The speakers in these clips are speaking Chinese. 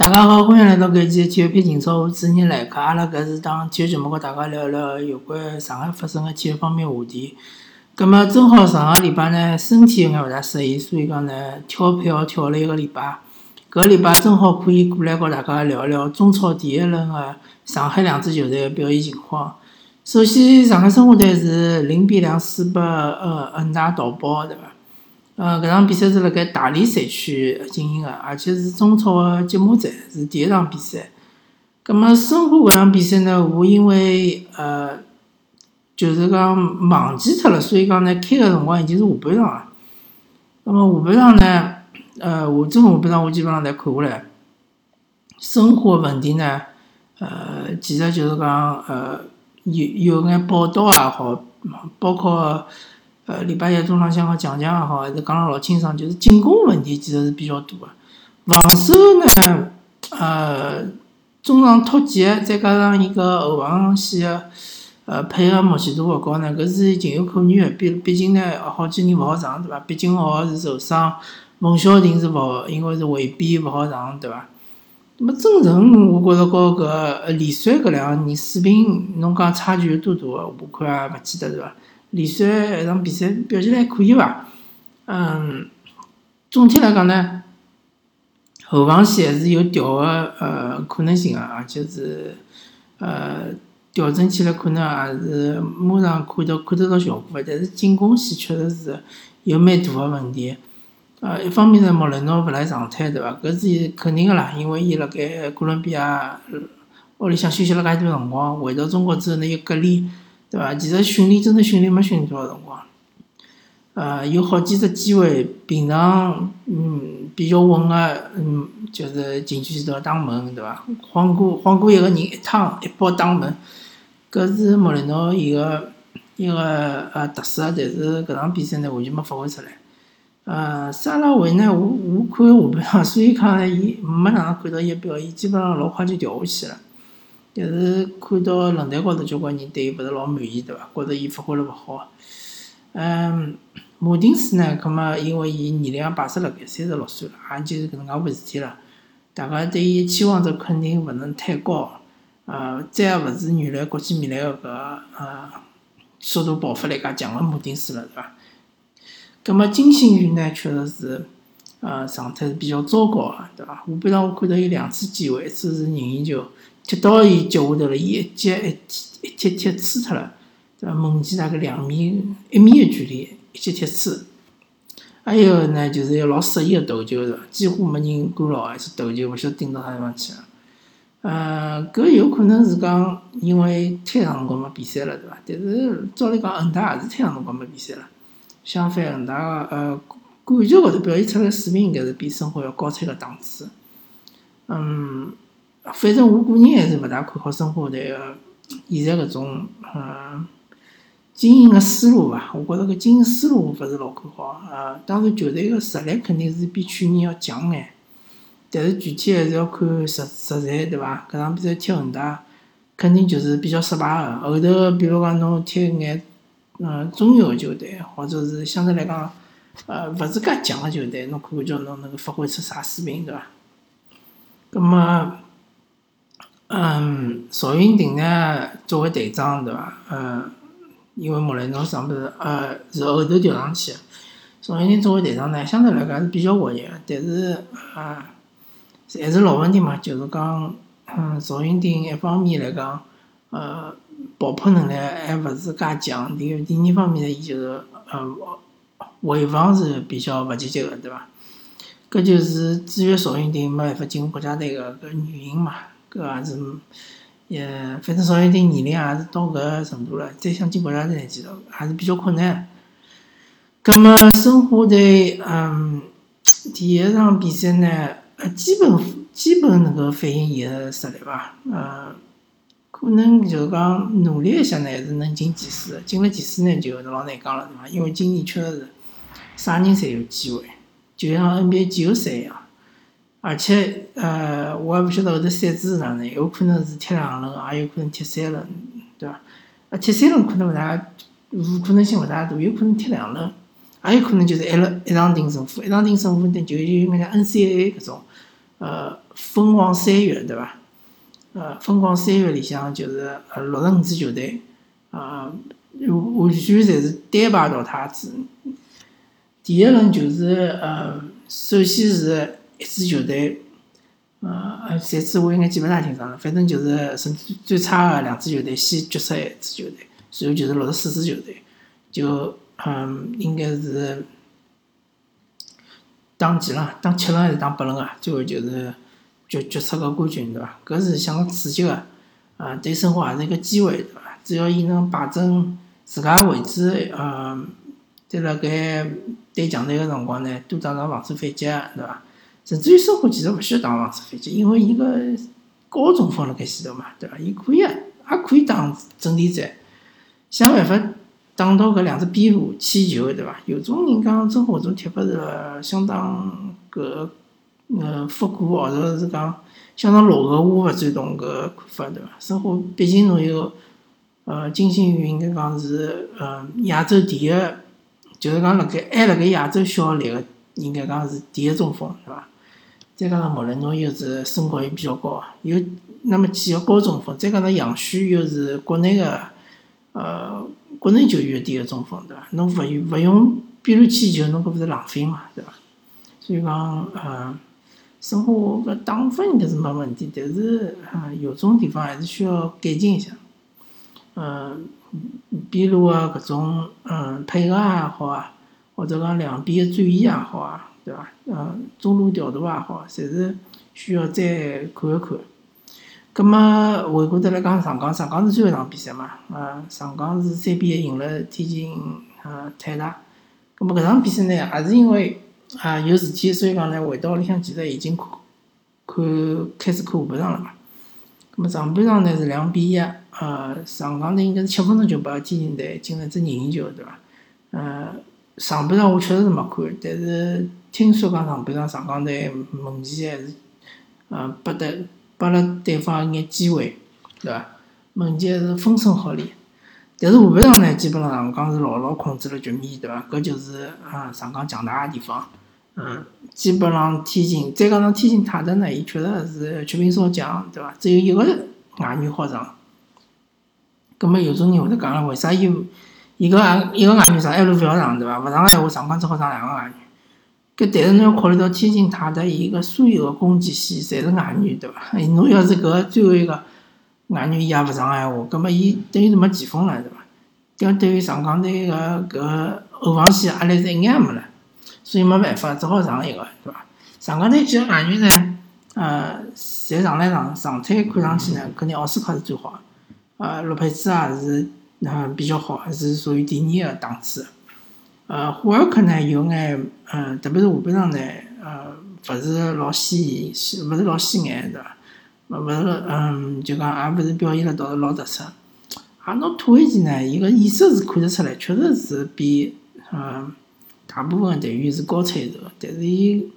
大家好，欢迎来到搿期体育篇情操，我主持人来客。阿拉搿是档体育节目，和大家聊聊有关上海发生的体育方面话题。葛末正好上个礼拜呢，身体有眼勿大适宜，所以讲呢，跳票跳了一个礼拜。搿礼拜正好可以过来和大家聊聊中超第一轮的上海两支球队的表现情况。首先，上海申花队是零比两输拨呃恒大淘宝，对伐？呃，搿场比赛是辣盖大连赛区进行个，而且是中超的揭幕战，是第一场比赛。葛末申花搿场比赛呢，我因为呃，就是讲忘记脱了，所以讲呢，开个辰光已经是下半场了。葛末下半场呢，呃，下整个下半场我基本上侪看下来。申花问题呢，呃，其实就是讲呃，有有眼报道也好，包括。呃，礼拜一中浪向好讲讲也好，还是讲了老清爽，就是进攻问题其实是比较多的。防守呢，呃，中场突击，再加上一个后防线的呃配合默契度勿高呢，搿是情有可原的。毕毕竟呢，好几年勿好上，对伐？毕竟奥是受伤，冯潇霆是勿，因为是回避勿好上，对伐？那么郑诚，我觉着和搿李帅搿两个人水平，侬讲差距有多大？我看也勿记得，是伐？李帅一场比赛表现还可以伐？嗯，总体来讲呢，后防线还是有调个呃可能性个，而且是呃调整起来可能也是马上看到看得到效果个。但是进攻线确实是有蛮大个问题。呃，一方面是莫雷诺勿来状态，对伐？搿是肯定个啦，因为伊辣盖哥伦比亚屋里向休息了介多辰光，回到中国之后呢又隔离。对伐？其实训练真的训练没训练多少辰光，呃，有好几只机会，平常嗯比较稳个，嗯，就是禁区前头打门，对伐？晃过晃过一个人一趟一包打门，搿是莫雷诺伊个一个呃特色，但是搿场比赛呢完全没发挥出来。呃，沙拉维呢，我我看下半场，所以讲呢，伊没哪能看到伊表现，基本上老快就掉下去了。但是看到论坛高头交关人对伊勿是老满意，对伐？觉着伊发挥了勿好。嗯，马丁斯呢？葛末因为伊年龄也摆设辣盖三十六岁了，也就是搿能介回事体了。大家对伊期望值肯定勿能太高。呃，再也勿是原来国际米兰个搿呃速度爆发力介强个马丁斯了，对伐？葛末金星宇呢，确实是呃状态是比较糟糕个，对伐？下半场我看到有两次机会，一次是任意球。踢到伊脚下头了，伊一脚一踢一踢踢吹脱了，对伐？门前大概两米一米的距离，一脚踢吹。还有呢，就是一个老适意的头球，是伐？几乎没人干扰，还是头球，勿晓得顶到啥地方去了。呃，搿有可能是讲因为太长辰光没比赛了，对伐？但是照理讲，恒大也是太长辰光没比赛了。相反，恒大个呃感觉高头表现出来水平应该是比申花要高出一个档次。嗯。反正我个人还是勿大看好申花队个现在搿种嗯经营个思路伐，我觉着搿经营思路勿是老看好呃。当然，球队个实力肯定是比去年要强眼，但是具体还是要看实实在，对伐？搿场比赛踢恒大，肯定就是比较失败个。后头比如讲侬踢眼嗯中游球队，或者是相对来讲呃勿是介强个球队，侬看看叫侬能够发挥出啥水平，对伐？葛末。嗯，赵云霆呢，作为队长，对伐？呃，因为莫雷诺上不是呃是后头调上去，赵云霆作为队长呢，相对来讲是比较活跃个，但是啊，还是老问题嘛，就是讲，嗯，赵云霆一方面来讲，呃，爆破能力还勿是介强，第二第二方面呢，伊就是呃，回防是比较勿积极个，对伐？搿就是制约赵云霆没办法进国家队个搿原因嘛。搿也是，也反正赵云霆年龄也是到搿程度了，再想进国家队，其实还是比较困难。葛末申花队，嗯，第一场比赛呢，呃，基本基本能够反映伊个实力伐，呃，可能就讲努力一下呢，还是能进前四。进了前四呢，就老难讲了，对伐？因为今年确实是啥人侪有机会，就像 NBA 季后赛一样。而且，呃，我也勿晓得后头赛制是哪能，有可能是踢两轮，也有可能踢三轮，对伐？啊，踢三轮可能勿大，可能性勿大大，有可能踢两轮，也有可能就是一轮一场定胜负，一场定胜负，呢就有眼像 NCAA 搿种，呃，疯狂三月，对伐？呃，疯狂三月里向就是呃六十五支球队，啊，完全侪是单排淘汰制。第一轮就是呃，首先是一支球队，呃，赛制我应该记勿大清爽了，反正就是甚至最差的两支球队先决赛一支球队，随后就是六十四支球队，就嗯，应该是打几轮？打七轮还是打八轮啊？最后就是决决出个冠军，对伐？搿是相当刺激个，啊，对申花也是一个机会，对伐？只要伊能摆正自家位置，呃，在辣盖对强队个辰光呢，多打打防守反击，对伐？甚至于申花其实勿需要打防守反击，因为伊个高中锋辣盖前头嘛，对伐？伊可以，也可以打阵地战，想办法。打到搿两只边路起球，对伐？有种人讲申花种踢法是相当搿呃复古，或者是讲相当落后，我勿赞同搿看法，对伐？申花毕竟侬有呃金星宇，应该讲是呃亚洲第一，就是讲辣盖还辣盖亚洲效力个，应该讲是第一中锋，对伐？再加上莫雷侬又是身高又比较高，有那么几个高中锋，再加上杨旭又是国内个呃。国内球员第一中锋，对伐？侬勿用勿用边路起球，侬搿勿是浪费嘛，对伐？所以讲，呃，申花搿打法应该是没问题，但是，呃，有种地方还是需要改进一下。呃，边路啊，搿种，嗯，配合也好啊，或者讲两边的转移也好啊，对伐？呃，中路调度也好，侪是需要再看一看。葛么回过头来讲上港，上港是最后一场比赛嘛？呃，上港是三比一赢了天津呃泰达。葛么搿场比赛呢，也是因为啊有事体，所以讲呢回到屋里向其实已经看看开始看下半场了嘛。葛么上半场呢是两比一，呃，上港呢应该是七分钟就把天津队进了只任意球，对伐？呃，上半场我确实是没看，但是听说讲上半场上港队门前还是呃拨得。拨了对方一眼机会，对伐？门前是风声鹤唳，但是下半场呢，基本上上港是牢牢控制了局面，对伐？搿就是啊上港强大个地方。嗯，基本上天津再加上天津泰达呢，伊确实是缺兵少将，对伐？只有一个外援好上。葛末有种人会得讲了，为啥伊伊个一个外援上埃路勿要上，对伐？勿上个闲话，上港只好上两个外援。搿但是侬要考虑到天津泰达伊个所有个攻击线侪是外援，对伐？侬要是搿最后一个外援伊也勿上个闲话，葛末伊等于是没前锋了，对伐？搿对于上港队个搿后防线压力是一眼也没了，所以没办法，只好上一个，对伐？上港队几个外援呢，呃，侪上来上状态看上去呢，肯定奥斯卡是最好，呃，洛佩兹也是嗯比较好，是属于第二个档次。呃，霍尔克呢有眼，嗯，特别是下半场呢，呃，勿是老显眼，勿是老显眼，对伐？勿勿是，嗯，就讲也勿是表现了倒是老突出。阿诺托维奇呢，伊个意识是看得出来，确实是比，嗯，大部分队员是高出一筹，但是伊，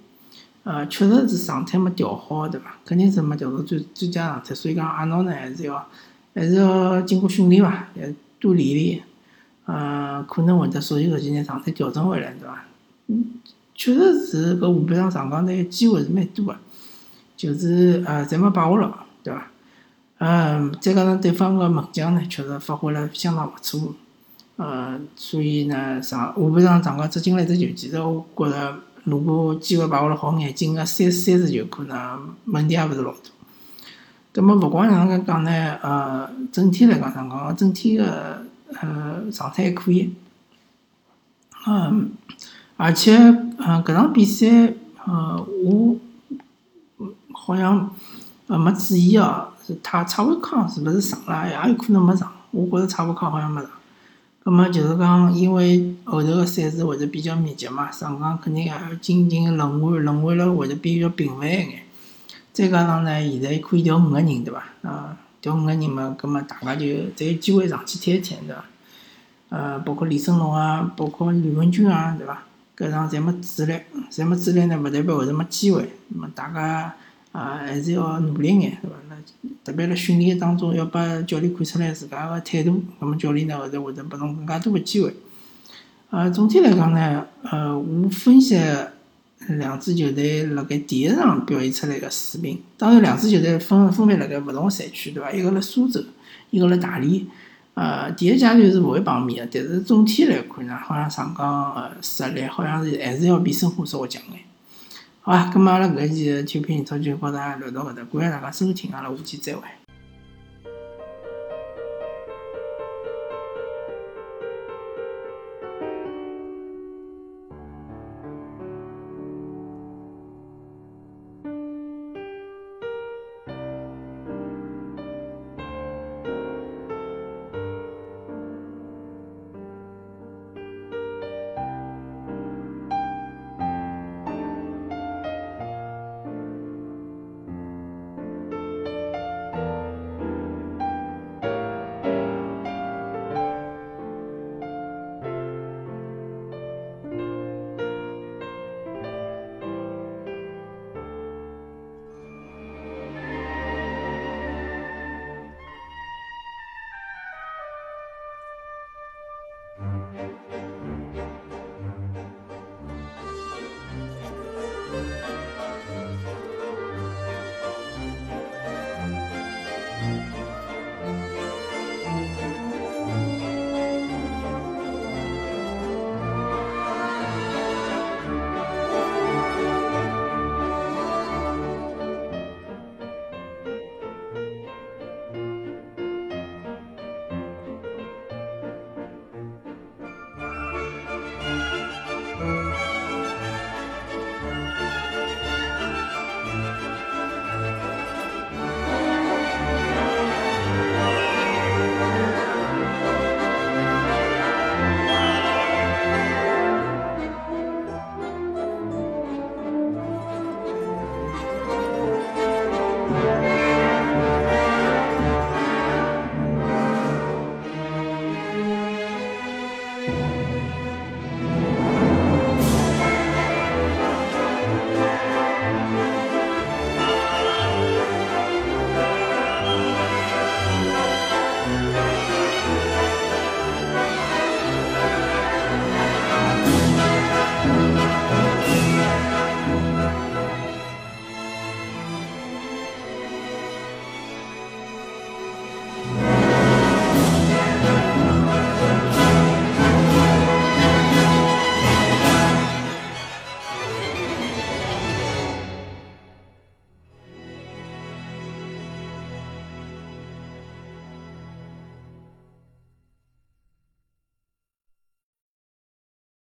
呃，确实是状态没调好，对伐？肯定是没调到最最佳状态，所以讲阿诺呢还是要，还是要经过训练伐，要多练练。呃，可能会得所有搿几年状态调整回来，对伐？嗯，确实是搿下半场上港队机会是蛮多个，就是呃，侪没把握牢，对伐？嗯，再加上对方个门将呢，确实发挥了相当勿错，呃，所以呢，上下半场上港只进了一只球，其实我觉着如果机会把握了好眼，进个三三十球，可能问题也勿是老大。葛末勿光像搿讲呢，呃，整体来讲，上港整体个。呃，状态还可以，嗯，而且，嗯，搿场比赛，呃，我好像呃没注意哦，是他蔡伟康是勿是上了？也有可能没上，我觉着蔡伟康好像没上。葛末就是讲，因为后头个赛事会得比较密集嘛，上港肯定也要进行轮换，轮换了会得比较频繁一眼。再加上呢，现在可以调五个人，对伐？啊。调五个人嘛，葛末大家就才有机会上去踢一踢，对伐？呃，包括李胜龙啊，包括吕文君啊，对伐？搿场侪没主力，侪没主力呢，勿代表后头没机会。那么大家啊，还是要努力眼，对伐？那特别辣训练当中，要把教练看出来自家个态度，那么教练呢后头会得拨侬更加多个机会。呃，总体来讲呢，呃，我分析两支球队辣盖第一场表现出来个水平。当然，两支球队分分别辣盖勿同赛区，对伐？一个辣苏州，一个辣大连。呃，第一阶段是勿会碰面个，但是总体来看呢，好像上港个实力好像是还是要比申花稍微强眼。好啊，咁么阿拉搿期个体育英超就告大家聊到搿搭，感谢大家收听，阿拉下期再会。